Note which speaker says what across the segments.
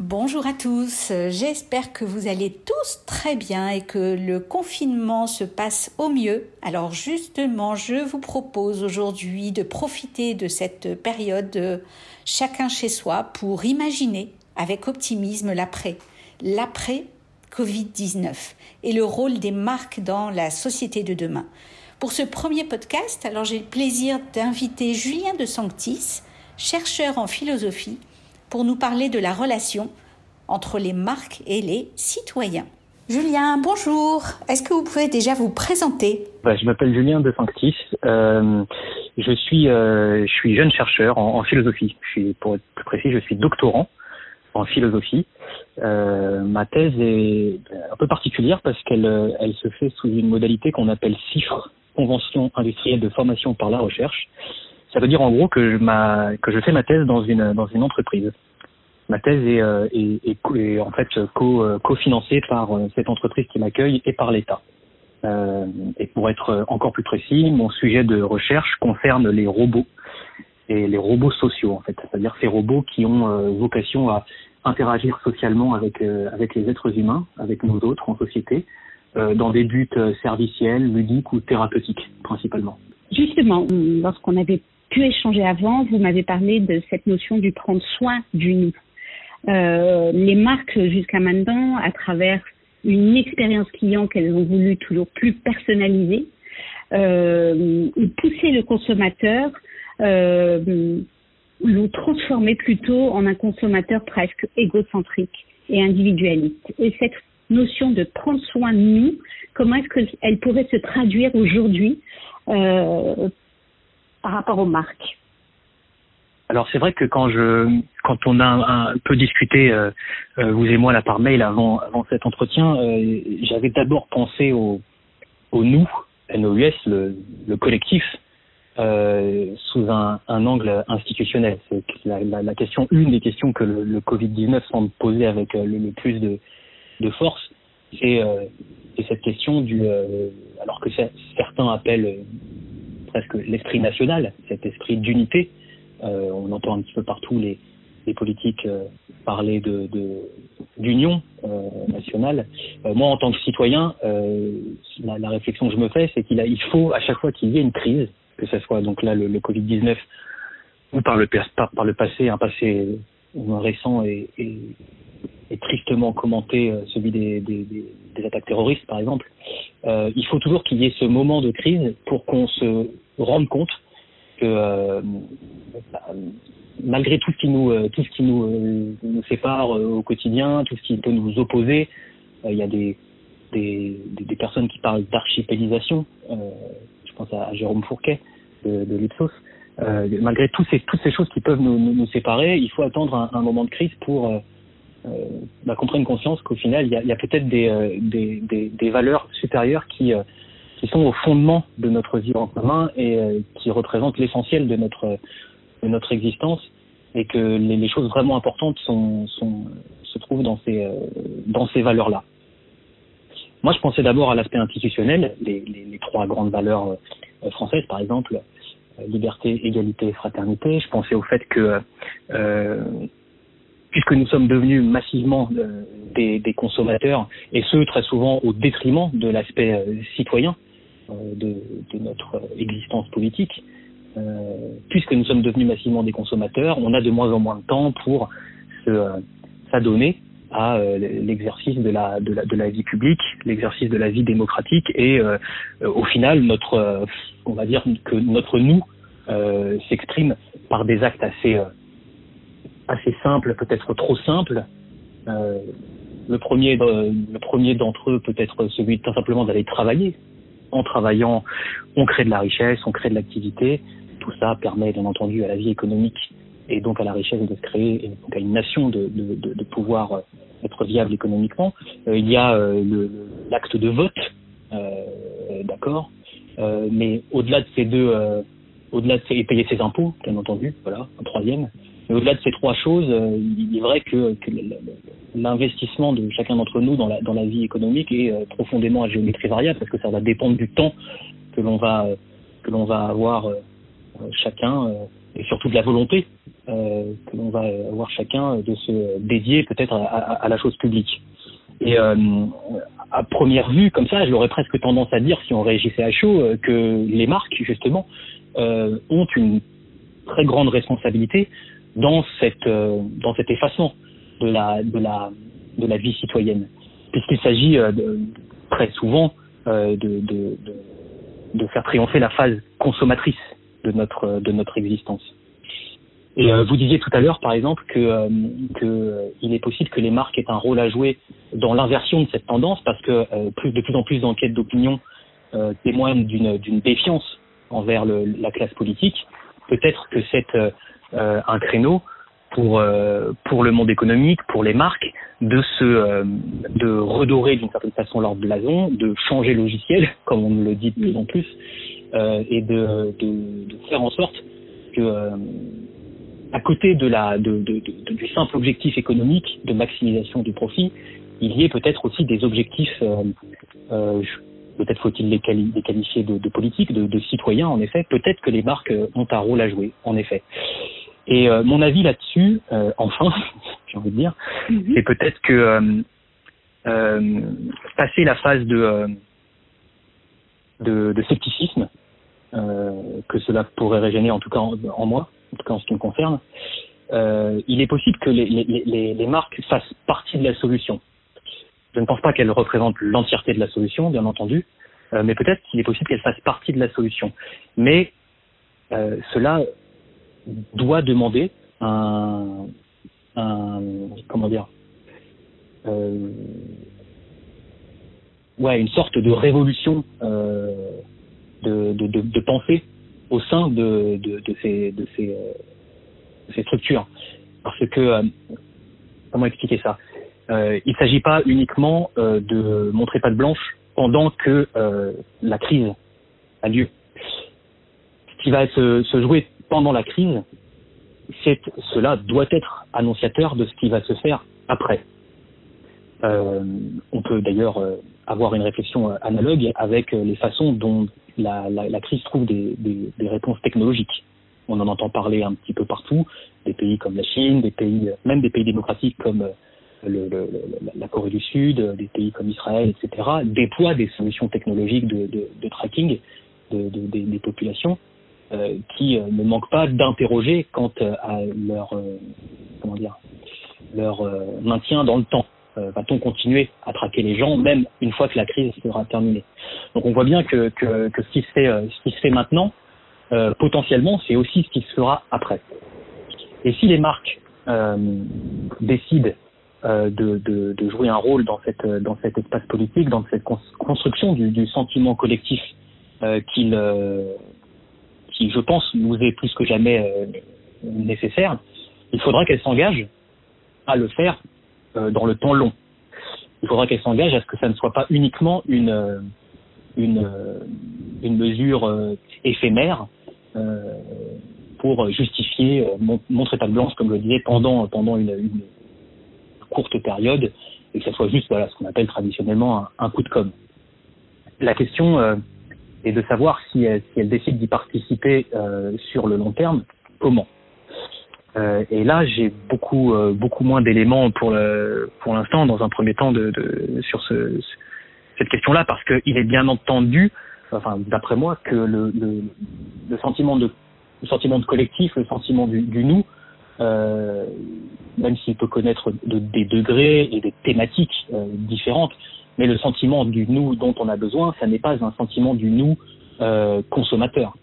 Speaker 1: Bonjour à tous, j'espère que vous allez tous très bien et que le confinement se passe au mieux. Alors justement, je vous propose aujourd'hui de profiter de cette période chacun chez soi pour imaginer avec optimisme l'après, l'après Covid-19 et le rôle des marques dans la société de demain. Pour ce premier podcast, alors j'ai le plaisir d'inviter Julien de Sanctis, chercheur en philosophie pour nous parler de la relation entre les marques et les citoyens. Julien, bonjour. Est-ce que vous pouvez déjà vous présenter?
Speaker 2: Bah, Je m'appelle Julien de Sanctis. Euh, je suis euh, je suis jeune chercheur en, philosophie. Je suis, pour être plus précis, je suis doctorant en philosophie. Euh, ma thèse est un peu particulière parce qu'elle elle se fait sous une modalité qu'on appelle CIFRE, Convention industrielle de formation par la recherche. Ça veut dire en gros que je, fais ma thèse dans une, entreprise. Ma thèse est, euh, en fait euh, cofinancée par euh, cette entreprise qui m'accueille et par l'État. Et pour être encore plus précis, mon sujet de recherche concerne les robots et les robots sociaux en fait, c'est-à-dire ces robots qui ont vocation à interagir socialement avec avec les êtres humains, avec nous autres en société, dans des buts serviciels, ludiques ou thérapeutiques principalement.
Speaker 3: Justement, lorsqu'on avait pu échanger avant, vous m'avez parlé de cette notion du prendre soin du nous. Euh, les marques jusqu'à maintenant, à travers une expérience client qu'elles ont voulu toujours plus personnaliser, euh, pousser le consommateur, euh, l'ont transformé plutôt en un consommateur presque égocentrique et individualiste. Et cette notion de prendre soin de nous, comment est-ce qu'elle pourrait se traduire aujourd'hui euh, par rapport aux marques
Speaker 2: alors c'est vrai que quand je quand on a un, peu discuté euh, euh, vous et moi là par mail avant avant cet entretien, euh, j'avais d'abord pensé au au nous NOUS le, le collectif sous un, angle institutionnel. C'est la, la, question une des questions que le, le Covid-19 semble poser avec le, le, plus de de force, c'est cette question du alors que certains appellent presque l'esprit national, cet esprit d'unité. Euh, on entend un petit peu partout les, politiques euh, parler de d'union euh, nationale. moi, en tant que citoyen, la, réflexion que je me fais, c'est qu'il il faut à chaque fois qu'il y ait une crise, que ce soit donc là le, le Covid-19 ou par le, par, par le passé, un passé récent et, et tristement commenté, celui des, attaques terroristes par exemple, euh, il faut toujours qu'il y ait ce moment de crise pour qu'on se rendre compte que euh, bah, malgré tout ce qui nous euh, tout ce qui nous, euh, nous sépare au quotidien, tout ce qui peut nous opposer, il y a des des, des, personnes qui parlent d'archipélisation. je pense à, Jérôme Fourquet de, de l'Ipsos. malgré tous ces, toutes ces choses qui peuvent nous, nous, séparer, il faut attendre un, moment de crise pour euh, bah, qu'on prenne conscience qu'au final, il y a, peut-être des, des, valeurs supérieures qui, qui sont au fondement de notre vie en commun et euh, qui représentent l'essentiel de notre de notre existence et que les, choses vraiment importantes se trouvent dans ces euh, dans ces valeurs là. Moi, je pensais d'abord à l'aspect institutionnel, les, trois grandes valeurs euh, françaises, par exemple, liberté, égalité, fraternité. Je pensais au fait que euh, puisque nous sommes devenus massivement des, des, consommateurs, et ce très souvent au détriment de l'aspect citoyen, euh, de, notre existence politique. Euh, puisque nous sommes devenus massivement des consommateurs, on a de moins en moins de temps pour euh, s'adonner à l'exercice de la, de la, de la vie publique, l'exercice de la vie démocratique et au final notre on va dire que notre nous s'exprime par des actes assez assez simples, peut-être trop simples. le premier le premier d'entre eux peut être celui tout simplement d'aller travailler, en travaillant, on crée de la richesse, on crée de l'activité. Tout ça permet bien entendu à la vie économique et donc à la richesse de se créer et donc à une nation de, de, de, de pouvoir euh, être viable économiquement. Euh, il y a euh, l'acte de vote, euh, d'accord, euh, mais au-delà de ces deux, au-delà de ces, et payer ses impôts, bien entendu, voilà, un troisième. Mais au-delà de ces trois choses, il est vrai que, l'investissement de chacun d'entre nous dans la, vie économique est euh, profondément à géométrie variable parce que ça va dépendre du temps que l'on va que l'on va avoir euh, chacun et surtout de la volonté euh, que l'on va avoir chacun de se dédier peut-être à, la chose publique. Et euh, à première vue, comme ça, j'aurais presque tendance à dire, si on réagissait à chaud, euh, que les marques, justement, euh, ont une très grande responsabilité dans cette euh, dans cet effacement de la de la de la vie citoyenne, puisqu'il s'agit de, très souvent de, de, de, de faire triompher la phase consommatrice de notre de notre existence. Et euh, vous disiez tout à l'heure, par exemple, que, euh, que euh, il est possible que les marques aient un rôle à jouer dans l'inversion de cette tendance, parce que de plus en plus d'enquêtes d'opinion témoignent d'une d'une défiance envers la classe politique. Peut-être que c'est un créneau pour pour le monde économique, pour les marques, de se de redorer d'une certaine façon leur blason, de changer logiciel, comme on le dit de plus en plus, et de, de, de faire en sorte que à côté de la, de, de, de, du simple objectif économique de maximisation du profit, il y ait peut-être aussi des objectifs, euh, euh, peut-être faut-il les, qualifier de, de politiques, de, de, citoyens en effet, peut-être que les marques euh, ont un rôle à jouer, en effet. Et euh, mon avis là-dessus, euh, enfin, j'ai envie de dire, mm-hmm. c'est peut-être que passer la phase de, de, scepticisme, que cela pourrait régénérer en tout cas en moi, en tout cas en ce qui me concerne, euh, il est possible que les, les, les, marques fassent partie de la solution. Je ne pense pas qu'elles représentent l'entièreté de la solution, bien entendu, euh, mais peut-être qu'il est possible qu'elles fassent partie de la solution. Mais euh, cela doit demander un, comment dire, euh, ouais, une sorte de révolution euh, de, de, de, pensée au sein de, de, ces, de ces, euh, structures. Parce que, euh, comment expliquer ça? Euh, Il ne s'agit pas uniquement euh, de montrer pas de blanche pendant que la crise a lieu. Ce qui va se jouer pendant la crise, cela doit être annonciateur de ce qui va se faire après. Euh, on peut d'ailleurs avoir une réflexion analogue avec les façons dont la, crise trouve des, réponses technologiques. On en entend parler un petit peu partout, des pays comme la Chine, des pays, même des pays démocratiques comme euh, la Corée du Sud, des pays comme Israël, etc., déploient des solutions technologiques de, tracking de, des populations euh, qui euh, ne manquent pas d'interroger quant à leur, euh, comment dire, leur maintien dans le temps. Euh, va-t-on continuer à traquer les gens même une fois que la crise sera terminée? Donc on voit bien que, que, que ce, qui se fait, euh, ce qui se fait maintenant, euh, potentiellement, c'est aussi ce qui se fera après. Et si les marques euh, décident euh, de, de, de, jouer un rôle dans, cette, dans cet espace politique, dans cette construction du, du sentiment collectif euh, qu'il, qui, je pense, nous est plus que jamais nécessaire, il faudra qu'elles s'engagent à le faire euh, dans le temps long. Il faudra qu'elle s'engage à ce que ça ne soit pas uniquement une, euh, une, euh, mesure éphémère pour justifier montrer pas de blanche, comme je le disais, pendant, pendant une, courte période et que ça soit juste voilà, ce qu'on appelle traditionnellement un, coup de com. La question est de savoir si elle, décide d'y participer euh, sur le long terme, comment. Euh, et là, j'ai beaucoup euh, beaucoup moins d'éléments pour le, pour l'instant, dans un premier temps, de, de sur ce, cette question-là, parce qu'il est bien entendu, enfin d'après moi, que le, le, le, sentiment de le sentiment de collectif, le sentiment du, du nous, euh, même s'il peut connaître de, des degrés et des thématiques euh, différentes, mais le sentiment du nous dont on a besoin, ça n'est pas un sentiment du nous euh, consommateur.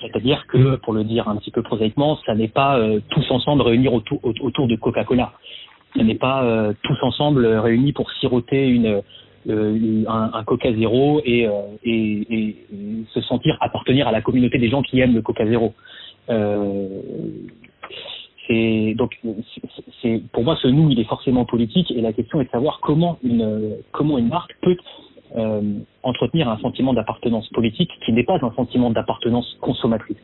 Speaker 2: C'est-à-dire que, pour le dire un petit peu prosaïquement, ça n'est pas euh, tous ensemble réunis autour, autour de Coca-Cola. Ça n'est pas euh, tous ensemble réunis pour siroter une, euh, un, un, Coca Zéro et, et, et, se sentir appartenir à la communauté des gens qui aiment le Coca Zéro. Donc pour moi ce nous il est forcément politique et la question est de savoir comment une marque peut euh, entretenir un sentiment d'appartenance politique qui n'est pas un sentiment d'appartenance consommatrice.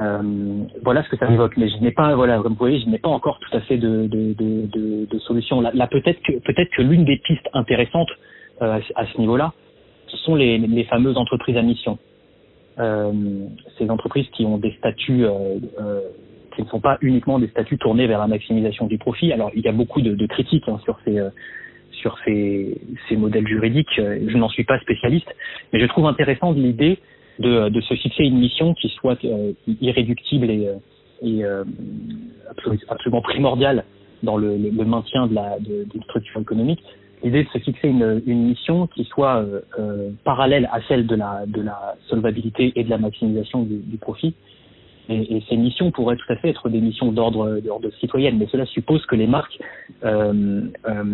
Speaker 2: Euh, voilà ce que ça évoque, mais je n'ai pas, voilà, comme vous voyez, je n'ai pas encore tout à fait de, de, solution. Là, peut-être que peut-être que l'une des pistes intéressantes euh, à ce niveau-là, ce sont les fameuses entreprises à mission. Ces entreprises qui ont des statuts qui ne sont pas uniquement des statuts tournés vers la maximisation du profit. Alors il y a beaucoup de, de critiques hein, sur ces sur ces, ces modèles juridiques. Je n'en suis pas spécialiste, mais je trouve intéressante l'idée de, de, se fixer une mission qui soit irréductible et, et absolument primordiale dans le, le, maintien de la de, d'une structure économique, l'idée de se fixer une, une mission qui soit euh, euh, parallèle à celle de la de la solvabilité et de la maximisation du, du profit. Et, et, ces missions pourraient tout à fait être des missions d'ordre d'ordre citoyen, mais cela suppose que les marques euh, euh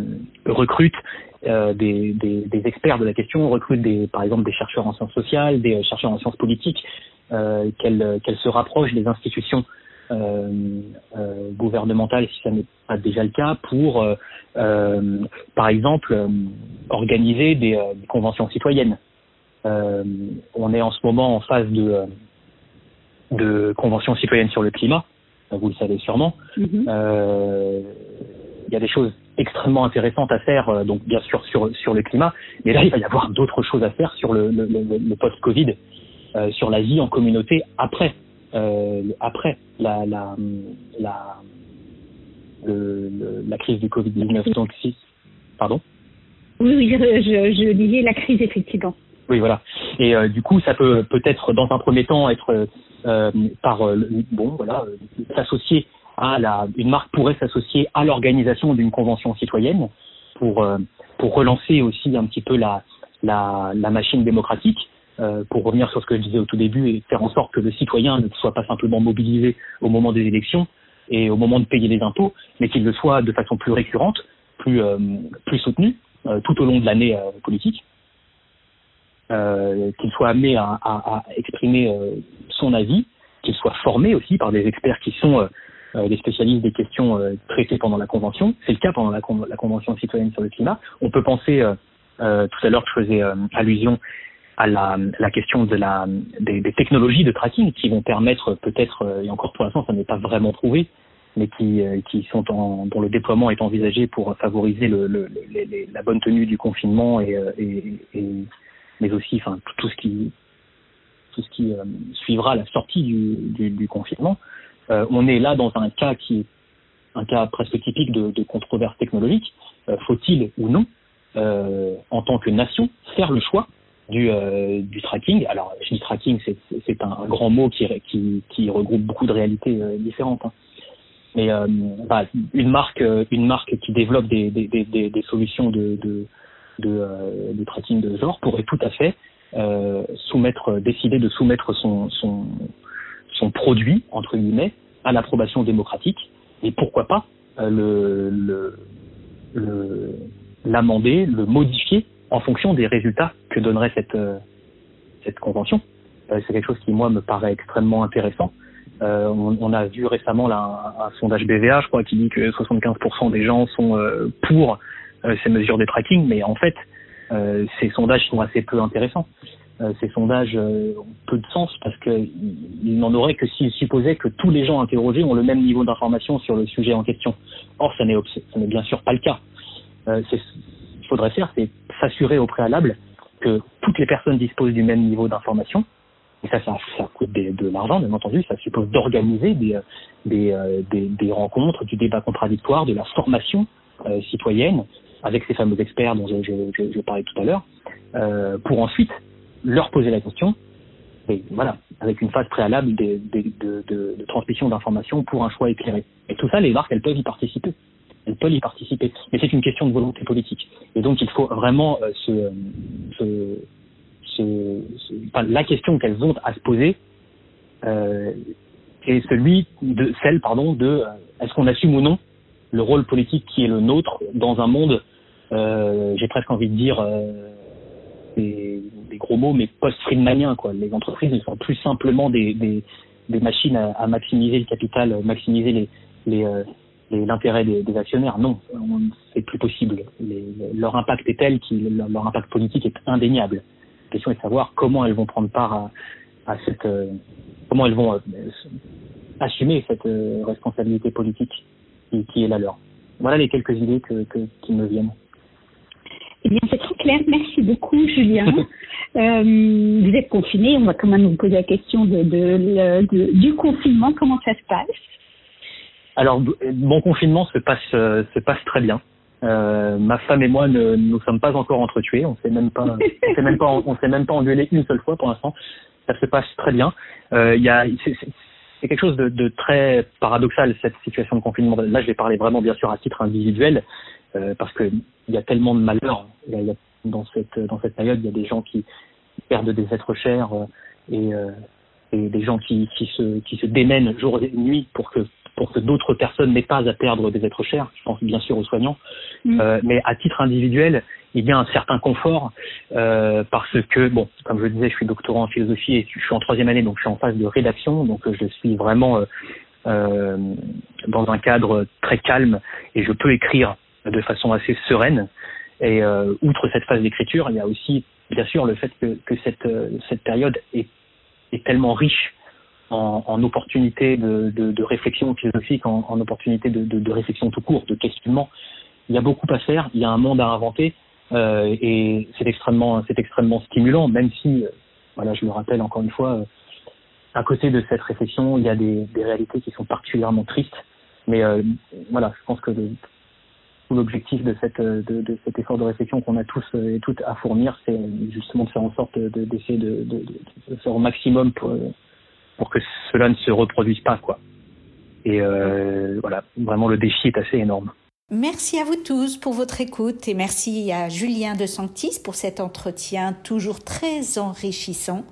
Speaker 2: recrutent euh, des, des, des, experts de la question, recrutent des, par exemple des chercheurs en sciences sociales, des chercheurs en sciences politiques, qu'elles qu'elles se rapprochent des institutions euh, euh, gouvernementale, si ça n'est pas déjà le cas, pour, euh, par exemple, organiser des, conventions citoyennes. on est en ce moment en phase de, de convention citoyenne sur le climat, vous le savez sûrement. Mm-hmm. il y a des choses extrêmement intéressantes à faire, donc bien sûr sur sur le climat, mais là il va y avoir d'autres choses à faire sur le, le, le post-Covid, sur la vie en communauté après après la, la, la, le, la crise du Covid-19. Donc, si, pardon?
Speaker 3: Oui, oui, je, je, disais la crise, effectivement.
Speaker 2: Oui, voilà. Et euh, du coup, ça peut peut-être, dans un premier temps, être euh, par euh, bon, voilà, s'associer à la, une marque pourrait s'associer à l'organisation d'une convention citoyenne pour pour relancer aussi un petit peu la la, la machine démocratique euh, pour revenir sur ce que je disais au tout début et faire en sorte que le citoyen ne soit pas simplement mobilisé au moment des élections et au moment de payer les impôts, mais qu'il le soit de façon plus récurrente, plus, euh, plus soutenue euh, tout au long de l'année politique, qu'il soit amené à, exprimer son avis, qu'il soit formé aussi par des experts qui sont les spécialistes des questions traitées pendant la convention. C'est le cas pendant la, la, convention citoyenne sur le climat. On peut penser, tout à l'heure je faisais allusion à la, question de la, des, technologies de tracking qui vont permettre peut-être, euh, et encore pour l'instant ça n'est pas vraiment prouvé, mais qui, euh, qui sont en, dont le déploiement est envisagé pour favoriser le, la bonne tenue du confinement euh, mais aussi tout ce qui tout ce qui suivra la sortie du, confinement. On est là dans un cas qui est un cas presque typique de, de controverse technologique. Faut-il ou non, en tant que nation, faire le choix du, euh, du tracking. Alors, je dis tracking, c'est un, grand mot qui, qui, qui, regroupe beaucoup de réalités euh, différentes. Hein. Mais euh, bah, une marque, une marque qui développe des, des, des, des solutions de, de, de, de, tracking de genre pourrait tout à fait soumettre, décider de soumettre son, son, son produit entre guillemets à l'approbation démocratique et pourquoi pas le, le l'amender, le modifier en fonction des résultats que donnerait cette, euh, cette convention. Euh, c'est quelque chose qui, moi, me paraît extrêmement intéressant. Euh, on, a vu récemment là, un, sondage BVA, je crois, qui dit que 75% des gens sont pour ces mesures de tracking, mais en fait, ces sondages sont assez peu intéressants. ces sondages ont peu de sens parce qu'ils n'en auraient que s'ils supposaient que tous les gens interrogés ont le même niveau d'information sur le sujet en question. Or, ça n'est bien sûr pas le cas. Qu'il faudrait faire, c'est s'assurer au préalable que toutes les personnes disposent du même niveau d'information. Et ça, ça, coûte de l'argent, bien entendu. Ça suppose d'organiser des, des, euh, des, des, rencontres, du débat contradictoire, de la formation euh, citoyenne avec ces fameux experts dont je, je, parlais tout à l'heure, euh, pour ensuite leur poser la question. Et voilà, avec une phase préalable de, de transmission d'informations pour un choix éclairé. Et tout ça, les marques, elles peuvent y participer elles peuvent y participer. Mais c'est une question de volonté politique. Et donc il faut vraiment euh, se, se, se, enfin, la question qu'elles ont à se poser euh, est celui de celle pardon de euh, est-ce qu'on assume ou non le rôle politique qui est le nôtre dans un monde euh, j'ai presque envie de dire euh, des, des, gros mots mais post-friedmanien quoi les entreprises ne sont plus simplement des, des, des machines à, à, maximiser le capital maximiser les, les l'intérêt des, des, actionnaires. Non, c'est plus possible. Les, leur impact est tel que leur, impact politique est indéniable. La question est de savoir comment elles vont prendre part à, à cette, euh, comment elles vont euh, assumer cette euh, responsabilité politique qui, qui, est la leur. Voilà les quelques idées que, que qui me viennent.
Speaker 3: Eh bien, c'est très clair. Merci beaucoup, Julien. vous êtes confiné, on va quand même vous poser la question de, de, du confinement. Comment ça se passe?
Speaker 2: Alors, mon confinement se passe se passe très bien. Euh, ma femme et moi ne nous sommes pas encore entretués. On s'est même pas, on s'est même pas, on s'est même pas engueulé une seule fois pour l'instant. Ça se passe très bien. Euh, il y a, c'est quelque chose de, de, très paradoxal cette situation de confinement. Là, je vais parler vraiment bien sûr à titre individuel euh, parce que il y a tellement de malheurs. Il y a, dans cette dans cette période, il y a des gens qui perdent des êtres chers euh, et, euh, et des gens qui, qui se qui se démènent jour et nuit pour que pour que d'autres personnes n'aient pas à perdre des êtres chers. Je pense bien sûr aux soignants, mm. euh, mais à titre individuel, il y a un certain confort euh, parce que, bon, comme je le disais, je suis doctorant en philosophie et je suis en troisième année, donc je suis en phase de rédaction, donc je suis vraiment euh, euh dans un cadre très calme et je peux écrire de façon assez sereine. Et euh, outre cette phase d'écriture, il y a aussi, bien sûr, le fait que, que cette, euh, cette période est, est tellement riche en, opportunités de, réflexion philosophique, en, opportunités de, réflexion tout court, de questionnement. Il y a beaucoup à faire, il y a un monde à inventer, euh, et c'est extrêmement, stimulant, même si, euh, voilà, je le rappelle encore une fois, euh, à côté de cette réflexion, il y a des, réalités qui sont particulièrement tristes. Mais voilà, je pense que l'objectif de, cet effort de réflexion qu'on a tous et toutes à fournir, c'est justement de faire en sorte d'essayer de, de, de, faire au maximum pour, pour que cela ne se reproduise pas, quoi. Et euh, voilà, vraiment le défi est assez énorme.
Speaker 1: Merci à vous tous pour votre écoute et merci à Julien de Sanctis pour cet entretien toujours très enrichissant.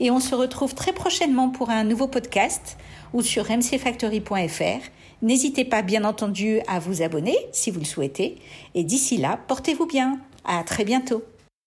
Speaker 1: Et on se retrouve très prochainement pour un nouveau podcast ou sur mcfactory.fr. N'hésitez pas bien entendu à vous abonner si vous le souhaitez. Et d'ici là, portez-vous bien. À très bientôt.